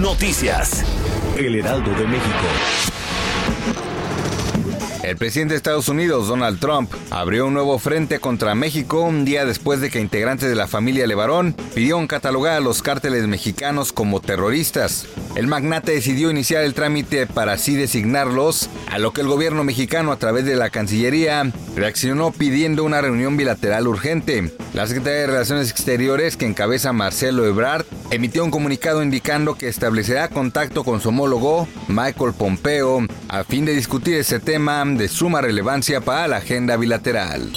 Noticias. El Heraldo de México. El presidente de Estados Unidos, Donald Trump, abrió un nuevo frente contra México un día después de que integrantes de la familia Levarón pidieron catalogar a los cárteles mexicanos como terroristas. El magnate decidió iniciar el trámite para así designarlos, a lo que el gobierno mexicano a través de la Cancillería reaccionó pidiendo una reunión bilateral urgente. La Secretaría de Relaciones Exteriores, que encabeza Marcelo Ebrard, emitió un comunicado indicando que establecerá contacto con su homólogo, Michael Pompeo, a fin de discutir ese tema de suma relevancia para la agenda bilateral.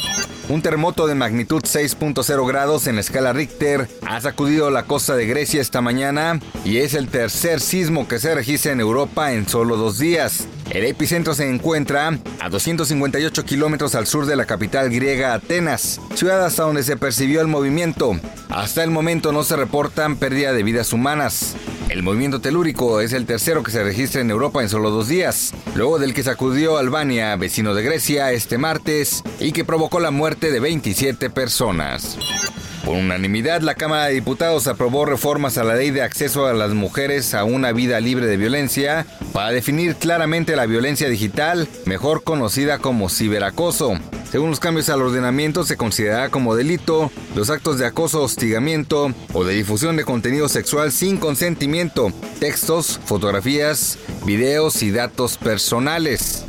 Un terremoto de magnitud 6.0 grados en la escala Richter ha sacudido la costa de Grecia esta mañana y es el tercer sismo que se registra en Europa en solo dos días. El epicentro se encuentra a 258 kilómetros al sur de la capital griega Atenas, ciudad hasta donde se percibió el movimiento. Hasta el momento no se reportan pérdida de vidas humanas. El movimiento telúrico es el tercero que se registra en Europa en solo dos días, luego del que sacudió Albania, vecino de Grecia, este martes y que provocó la muerte de 27 personas. Por unanimidad, la Cámara de Diputados aprobó reformas a la ley de acceso a las mujeres a una vida libre de violencia para definir claramente la violencia digital, mejor conocida como ciberacoso. Según los cambios al ordenamiento, se considerará como delito los actos de acoso, hostigamiento o de difusión de contenido sexual sin consentimiento, textos, fotografías, videos y datos personales.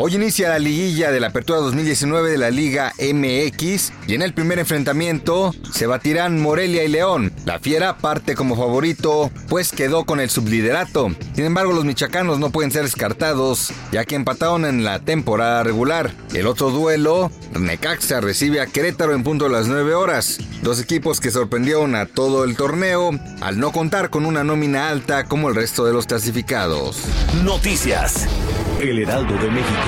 Hoy inicia la liguilla de la Apertura 2019 de la Liga MX y en el primer enfrentamiento se batirán Morelia y León. La Fiera parte como favorito, pues quedó con el subliderato. Sin embargo, los michacanos no pueden ser descartados, ya que empataron en la temporada regular. El otro duelo, Necaxa recibe a Querétaro en punto de las 9 horas. Dos equipos que sorprendieron a todo el torneo al no contar con una nómina alta como el resto de los clasificados. Noticias. El Heraldo de México.